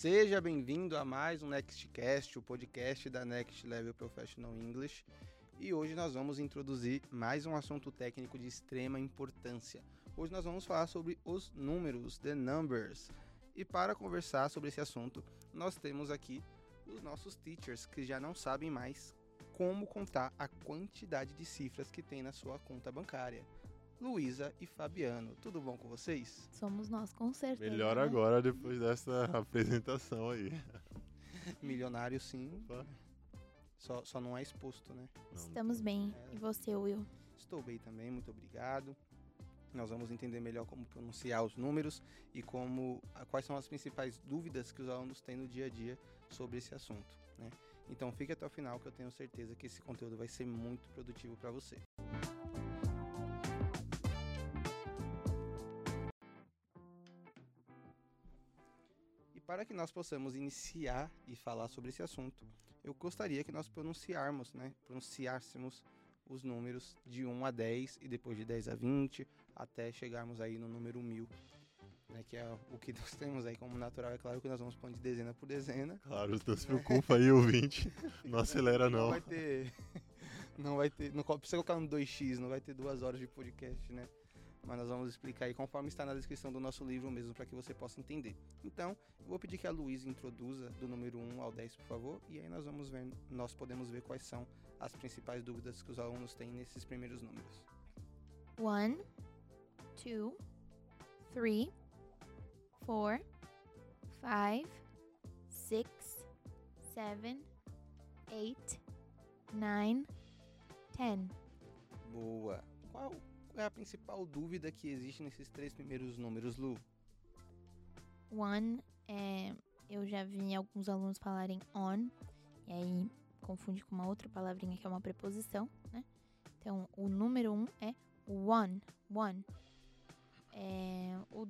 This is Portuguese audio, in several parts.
Seja bem-vindo a mais um Nextcast, o podcast da Next Level Professional English. E hoje nós vamos introduzir mais um assunto técnico de extrema importância. Hoje nós vamos falar sobre os números, the numbers. E para conversar sobre esse assunto, nós temos aqui os nossos teachers que já não sabem mais como contar a quantidade de cifras que tem na sua conta bancária. Luísa e Fabiano, tudo bom com vocês? Somos nós, com certeza. Melhor né? agora depois dessa apresentação aí. Milionário sim, só, só não é exposto, né? Não, Estamos bem. É. E você, Will? Estou bem também, muito obrigado. Nós vamos entender melhor como pronunciar os números e como quais são as principais dúvidas que os alunos têm no dia a dia sobre esse assunto. Né? Então fique até o final que eu tenho certeza que esse conteúdo vai ser muito produtivo para você. Para que nós possamos iniciar e falar sobre esse assunto, eu gostaria que nós pronunciarmos, né? Pronunciássemos os números de 1 a 10 e depois de 10 a 20, até chegarmos aí no número 1000, né, que é o que nós temos aí como natural. É claro que nós vamos pondo de dezena por dezena. Claro, não se preocupa aí, ouvinte. Não acelera Não não. vai ter. Não vai ter. Não precisa colocar no 2x, não vai ter duas horas de podcast, né? Mas nós vamos explicar aí conforme está na descrição do nosso livro mesmo, para que você possa entender. Então, eu vou pedir que a Luísa introduza do número 1 ao 10, por favor, e aí nós vamos ver, nós podemos ver quais são as principais dúvidas que os alunos têm nesses primeiros números. One, two, three, four, five, six, seven, eight, nine, ten. Boa. Qual é a principal dúvida que existe nesses três primeiros números, Lu? One, é, eu já vi alguns alunos falarem on, e aí confunde com uma outra palavrinha que é uma preposição, né? Então, o número um é one, one. É, o,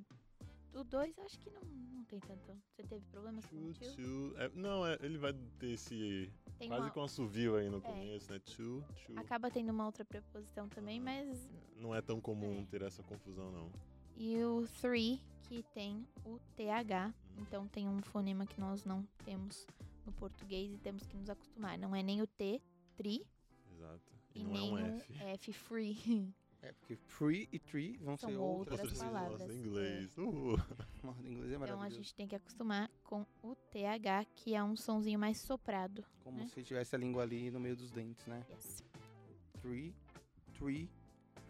o dois, acho que não, não tem tanto. Você teve problemas com o Two, two? two. É, não, é, ele vai ter esse. Tem quase uma, com um assovio aí no É. começo, né? Two, two. acaba tendo uma outra preposição também, mas... Não é tão comum É. ter essa confusão, não. E o three, que tem o TH. Então, tem um fonema que nós não temos no português e temos que nos acostumar. Não é nem o T, tri, Exato. E e não é nem um o F. F free. É, porque free e tree vão São ser outras, outras palavras. Nossa, inglês. Uhul. Nossa, o inglês é Então, a maravilhoso. gente tem que acostumar com o TH, que é um sonzinho mais soprado. Como né? se tivesse a língua ali no meio dos dentes, né? Yes. Three, three,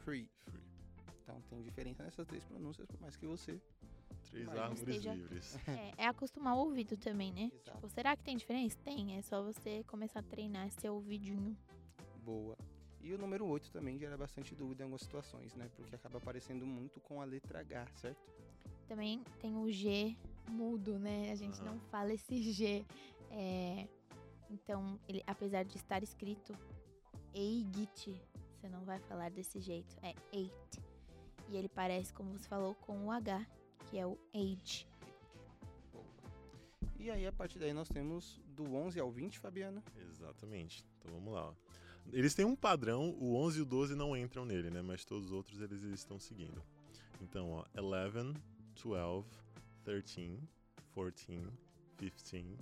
free. Free. Então tem diferença nessas três pronúncias, por mais que você. Três Mas árvores esteja- livres. É, é acostumar o ouvido também, né? Exato. Tipo, será que tem diferença? Tem. É só você começar a treinar seu ouvidinho. Boa. E o número 8 também gera bastante dúvida em algumas situações, né? Porque acaba aparecendo muito com a letra H, certo? Também tem o G mudo, né? A gente não fala esse G. É, Então, ele, apesar de estar escrito Eigit, você não vai falar desse jeito. É eight. E ele parece, como você falou, com o H, que é o age. E aí, a partir daí, nós temos do 11 ao 20, Fabiana. Exatamente. Então vamos lá. ó. Eles têm um padrão, o 11 e o 12 não entram nele, né? Mas todos os outros eles estão seguindo. Então, ó, 11, 12, 13, 14, 15,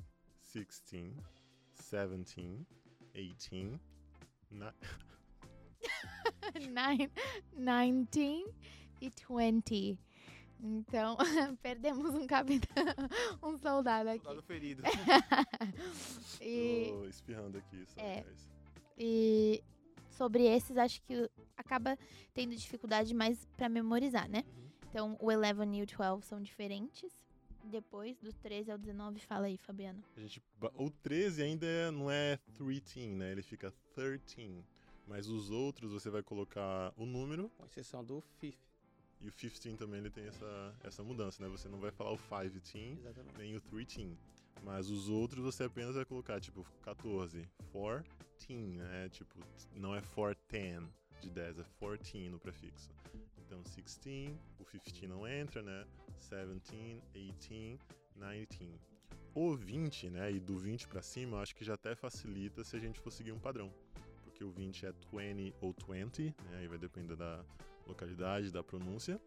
16, 17, 18, ni- Nine, 19 e 20. Então, perdemos um capitão, um soldado aqui. Soldado ferido. e, Tô espirrando aqui, só, É. guys. E sobre esses, acho que acaba tendo dificuldade mais pra memorizar, né? Então, o 11 e o 12 são diferentes. Depois, do 13 ao 19, fala aí, Fabiano. A gente, o 13 ainda não é 13, né? Ele fica 13. Mas os outros você vai colocar o número Com exceção do fifth. e o 15 também ele tem essa, essa mudança, né? Você não vai falar o 15 Exatamente. nem o 13. Mas os outros você apenas vai colocar, tipo, 14. 14, né? Tipo, não é 410 de 10, é 14 no prefixo. Então, 16, o 15 não entra, né? 17, 18, 19. O 20, né? E do 20 pra cima, eu acho que já até facilita se a gente for seguir um padrão. Porque o 20 é 20 ou 20, né? Aí vai depender da localidade, da pronúncia.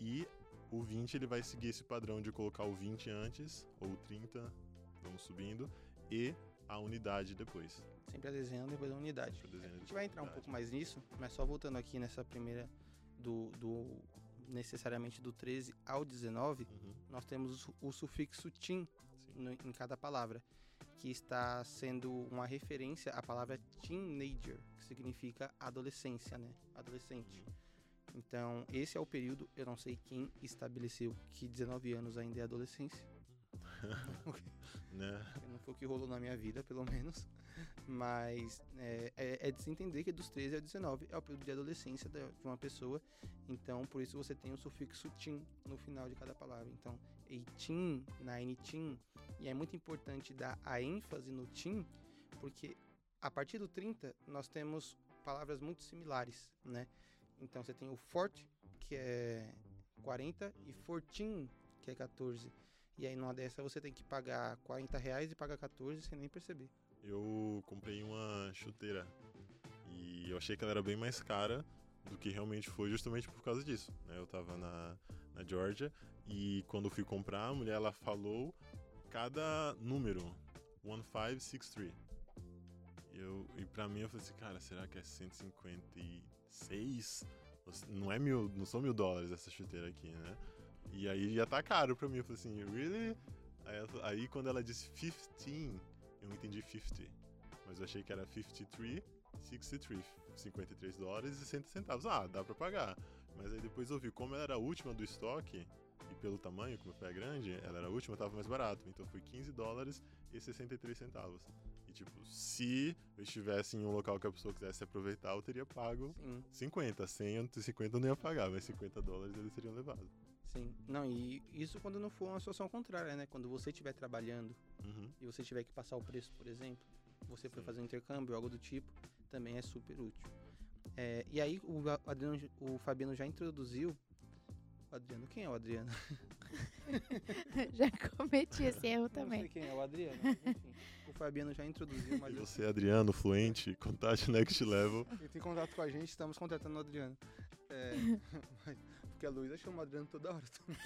E O 20 ele vai seguir esse padrão de colocar o 20 antes, ou o 30, vamos subindo, e a unidade depois. Sempre a dezena depois da unidade. Sempre a dezena A gente vai entrar um unidade. pouco mais nisso, mas só voltando aqui nessa primeira do, do necessariamente do 13 ao 19, Uhum, nós temos o sufixo tin sim. no- em cada palavra, que está sendo uma referência à palavra teenager, que significa adolescência, né? Adolescente. Uhum. Então, esse é o período, eu não sei quem estabeleceu que 19 anos ainda é adolescência. Né? Não foi o que rolou na minha vida, pelo menos. Mas é, é, é de se entender que dos 13 ao 19 é o período de adolescência de uma pessoa. Então, por isso você tem o sufixo teen no final de cada palavra. Então, 18, 19. E é muito importante dar a ênfase no teen, porque a partir do 30 nós temos palavras muito similares, né? Então, você tem o 40, que é 40, e 14, que é 14. E aí numa dessa você tem que pagar 40 reais e pagar 14 sem nem perceber. Eu comprei uma chuteira e eu achei que ela era bem mais cara do que realmente foi, justamente por causa disso. né? Eu tava na, na Georgia e quando eu fui comprar, a mulher ela falou cada número, 1563. E, eu, e pra mim eu falei assim, cara, será que é 156? Não é mil, não são mil dólares essa chuteira aqui, né? E aí já tá caro pra mim. Eu falei assim, really? Aí, ela- aí quando ela disse 15, eu entendi 50. Mas eu achei que era 53, 63, 53 dólares e 60 centavos. Ah, dá pra pagar. Mas aí depois eu vi como ela era a última do estoque, e pelo tamanho, como foi grande, ela era a última, tava mais barato. Então foi 15 dólares e 63 centavos. E tipo, se eu estivesse em um local que a pessoa quisesse aproveitar, eu teria pago Sim, 50. 100, 50 eu não ia pagar, mas 50 dólares eles teriam levado. Sim. Não, e isso quando não for uma situação contrária, né? Quando você estiver trabalhando Uhum. e você tiver que passar o preço, por exemplo, você foi Sim. fazer um intercâmbio, algo do tipo, também é super útil. É, e aí o, Adriano, o Fabiano já introduziu. O Adriano, quem é o Adriano? Já cometi esse erro Não sei também. quem é o Adriano, enfim. O Fabiano já introduziu, mas E eu você, Adriano, fluente, contate Next Level. Entre em contato com a gente, estamos contratando o Adriano. É, mas- porque a Luísa chama o Adriano toda hora também.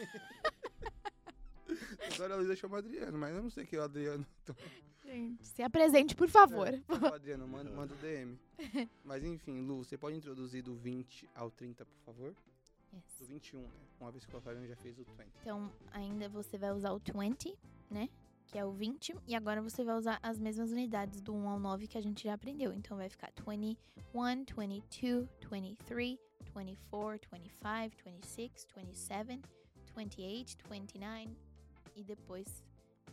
toda hora a Luísa chama o Adriano, mas eu não sei quem é o Adriano. Então, Gente, se apresente, por favor. é, Adriano, manda, manda o DM. Mas enfim, Lu, você pode introduzir do 20 ao 30, por favor? Yes. Do 21, né? Uma vez que o Fabiano já fez o 20. Então, ainda você vai usar o 20, né? Que é o 20. E agora você vai usar as mesmas unidades do 1 ao 9 que a gente já aprendeu. Então, vai ficar 21, 22, 23, 24, 25, 26, 27, 28, 29. E depois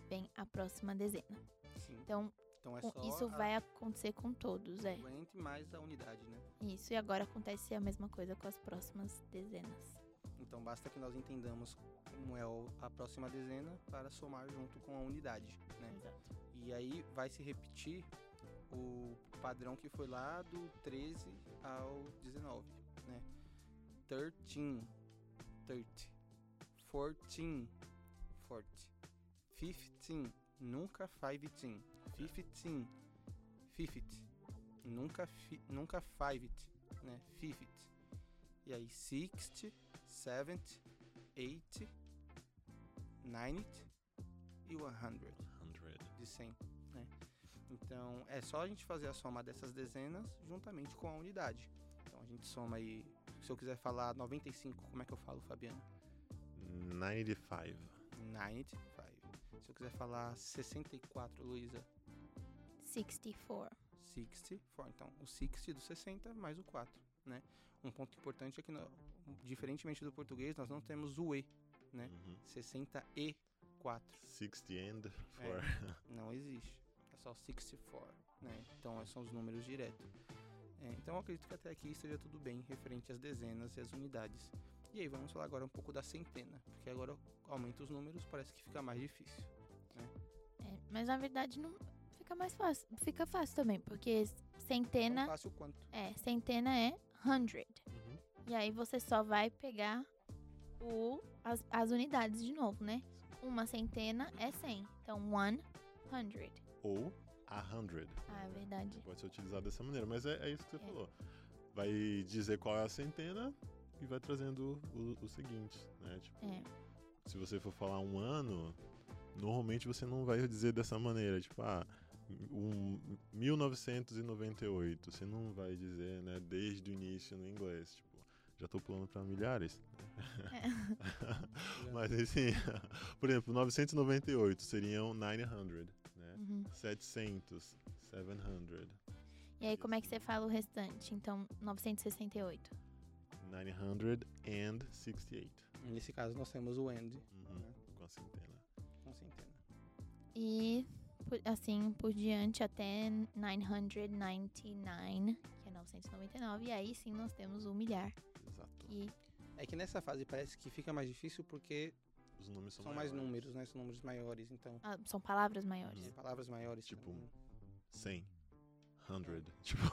vem a próxima dezena. Sim. Então, Então é isso a vai acontecer com todos, é. 20 mais a unidade, né? Isso. E agora acontece a mesma coisa com as próximas dezenas. Então basta que nós entendamos como é a próxima dezena para somar junto com a unidade, né? Exato. E aí vai se repetir o padrão que foi lá do 13 ao 19, né? 13, 30. 14, 40. 15, nunca 15. 15, 50. Nunca, fi, nunca 50, né? 50. E aí 60, 70, 80, 90 e 100 100. de 100, né? Então, é só a gente fazer a soma dessas dezenas juntamente com a unidade. Então, a gente soma aí, se eu quiser falar 95, como é que eu falo, Fabiano? 95. 95. Se eu quiser falar 64, Luísa, 64. 64. Então, o 60 do 60 mais o 4, né? Um ponto importante é que, nó- diferentemente do português, nós não temos o E, né? Uhum. 60 e 4. 60 and 4. Não existe. É só 64, né? Então são os números diretos. É, então eu acredito que até aqui esteja tudo bem referente às dezenas e às unidades. E aí vamos falar agora um pouco da centena, porque agora aumenta os números, parece que fica mais difícil. É, mas na verdade não fica mais fácil. Fica fácil também, porque Tão centena fácil quanto. é, centena é 100. E aí você só vai pegar o, as, as unidades de novo, né? Uma centena é 100. Então, 100. Ou a 100. Ah, é verdade. Pode ser utilizado dessa maneira, mas é, é isso que você É. falou. Vai dizer qual é a centena e vai trazendo o, o seguinte, né? Tipo, É. se você for falar um ano, normalmente você não vai dizer dessa maneira, tipo, ah, um 1998. Você não vai dizer, né, desde o início no inglês, tipo, já tô pulando para milhares. Mas assim, por exemplo, 998 seriam 900, né? Uhum. 700, 700, E aí, como é que você fala o restante? Então, 968. 968. Nesse caso, nós temos o end Uhum, com a centena. com centena. E assim por diante até 999, que é 999. E aí sim nós temos o milhar. Exato. E É que nessa fase parece que fica mais difícil porque Os números são, são mais números, né? São números maiores, então. ah, são palavras maiores. Tem palavras maiores. Tipo, também. 100, 100. Tipo,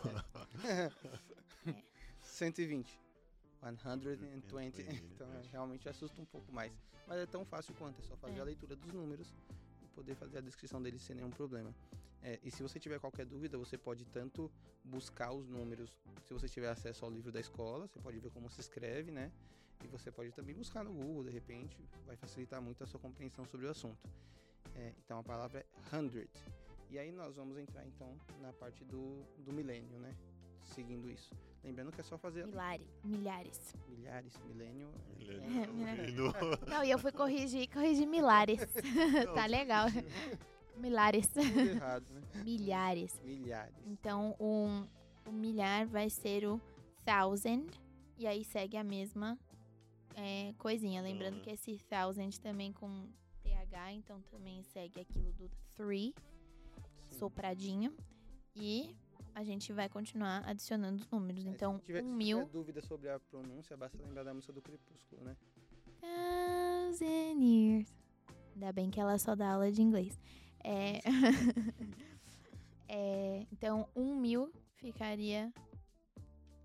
120. 120. 120, Então é, realmente assusta um pouco mais. Mas é tão fácil quanto, é só fazer É. a leitura dos números e poder fazer a descrição deles sem nenhum problema. É, e se você tiver qualquer dúvida, você pode tanto buscar os números, se você tiver acesso ao livro da escola, você pode ver como se escreve, né? E você pode também buscar no Google, de repente, vai facilitar muito a sua compreensão sobre o assunto. É, então a palavra é hundred. E aí nós vamos entrar então na parte do, do milênio, né? Seguindo isso. Lembrando que é só fazer a Milhares. Milhares. milênio. milênio, milênio. milênio. Não, e eu fui corrigir, corrigir milhares. tá legal. Milhares. Tudo errado, né? Milhares. Milhares. Então, um, o milhar vai ser o thousand. E aí segue a mesma é, coisinha. Lembrando Uhum. que esse thousand também com TH, então também segue aquilo do three, Sim. sopradinho. E a gente vai continuar adicionando os números. É, Então, se tiver, um se mil. tiver dúvida sobre a pronúncia, basta lembrar da música do Crepúsculo, né? Thousand years. Ainda bem que ela só dá aula de inglês. É, é, então, um mil ficaria.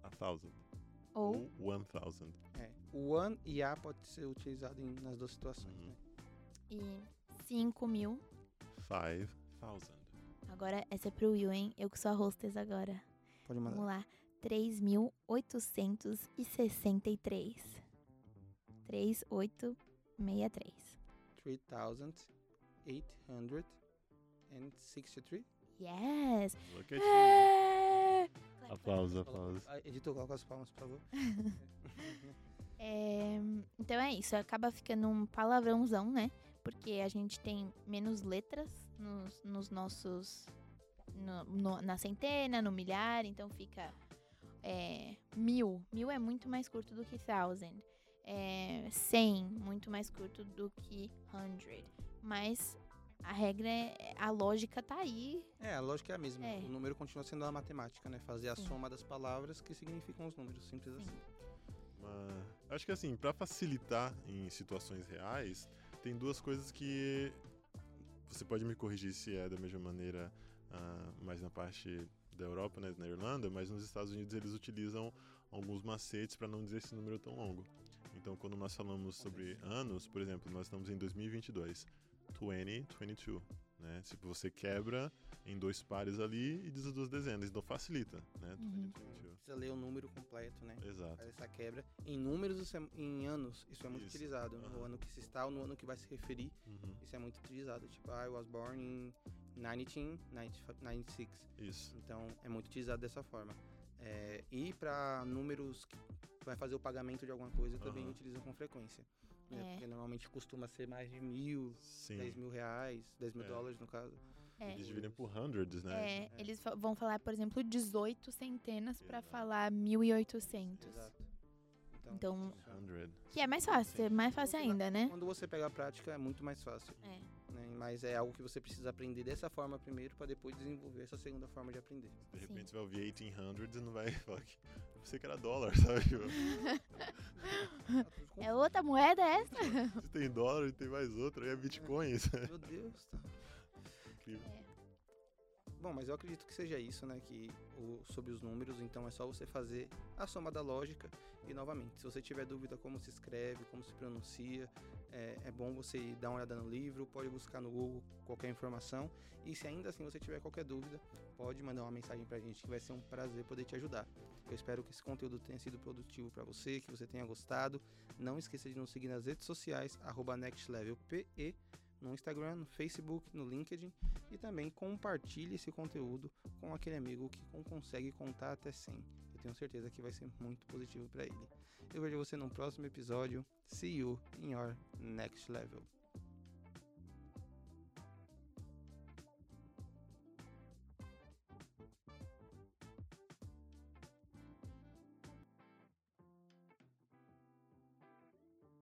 A thousand. Ou Ou one thousand. É. O one e a pode ser utilizado em- nas duas situações, Uhum. né? e cinco mil. Five thousand. Agora, essa é pro Will, hein? Eu que sou a hostess agora. Pode mandar. Vamos lá. 3.863. 3863. 3,863. Yes! Look at you. É! Aplausos, aplausos. Ah, Editor, coloca as palmas, por favor. É, então é isso, acaba ficando um palavrãozão, né? Porque a gente tem menos letras nos, nos nossos. no- no- na centena, no milhar, então fica é, mil. Mil é muito mais curto do que thousand. É, cem, muito mais curto do que hundred. Mas a regra é. A lógica tá aí. É, a lógica é a mesma. É. O número continua sendo a matemática, né? Fazer a Sim. soma das palavras que significam os números. Simples Sim. assim. Mas acho que assim, pra facilitar em situações reais, tem duas coisas que você pode me corrigir se é da mesma maneira, ah, mais na parte da Europa, né, na Irlanda, mas nos Estados Unidos eles utilizam alguns macetes para não dizer esse número tão longo. Então, quando nós falamos sobre anos, por exemplo, nós estamos em 2022, 2022, né? Tipo, você quebra em dois pares ali e diz as duas dezenas, então facilita, né? Uhum. 2022. Precisa ler o número completo, né? Exato. Faz essa quebra. Em números, isso é- em anos, isso é muito Isso. utilizado. No Aham. ano que se está ou no ano que vai se referir, Uhum. isso é muito utilizado. Tipo, I was born in 1996. Isso. Então, é muito utilizado dessa forma. É, e para números que vai fazer o pagamento de alguma coisa, também utilizam com frequência. Né? É. Porque normalmente costuma ser mais de mil, Sim. 10 mil reais, 10 mil É. dólares no caso. É. Eles dividem por hundreds, né? É, eles fa- vão falar, por exemplo, 18 centenas pra Exato. falar 1800. Exato. Então, Hundred. que é mais fácil, é mais fácil ainda, né? Quando você pega a prática, é muito mais fácil. É. né? Mas é algo que você precisa aprender dessa forma primeiro, para depois desenvolver essa segunda forma de aprender. De Sim. repente você vai ouvir 1800 e não vai falar que. Eu pensei que era dólar, sabe? É outra moeda essa? Se tem dólar e tem mais outra, aí é Bitcoin. Meu Deus. Tá. Incrível. Bom, mas eu acredito que seja isso, né? Que o, sobre os números, então é só você fazer a soma da lógica. E novamente, se você tiver dúvida como se escreve, como se pronuncia, é, é, bom você dar uma olhada no livro, pode buscar no Google qualquer informação. E se ainda assim você tiver qualquer dúvida, pode mandar uma mensagem pra gente que vai ser um prazer poder te ajudar. Eu espero que esse conteúdo tenha sido produtivo para você, que você tenha gostado. Não esqueça de nos seguir nas redes sociais, nextlevelpe no Instagram, no Facebook, no LinkedIn e também compartilhe esse conteúdo com aquele amigo que consegue contar até 100. Eu tenho certeza que vai ser muito positivo para ele. Eu vejo você no próximo episódio. See you in your next level.